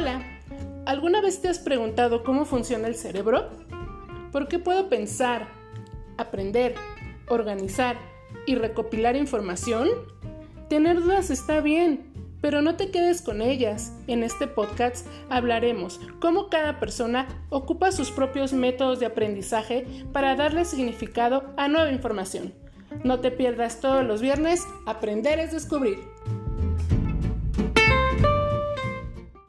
Hola, ¿Alguna vez te has preguntado cómo funciona el cerebro? ¿Por qué puedo pensar, aprender, organizar y recopilar información? Tener dudas está bien, pero no te quedes con ellas. En este podcast hablaremos cómo cada persona ocupa sus propios métodos de aprendizaje para darle significado a nueva información. No te pierdas todos los viernes, aprender es descubrir.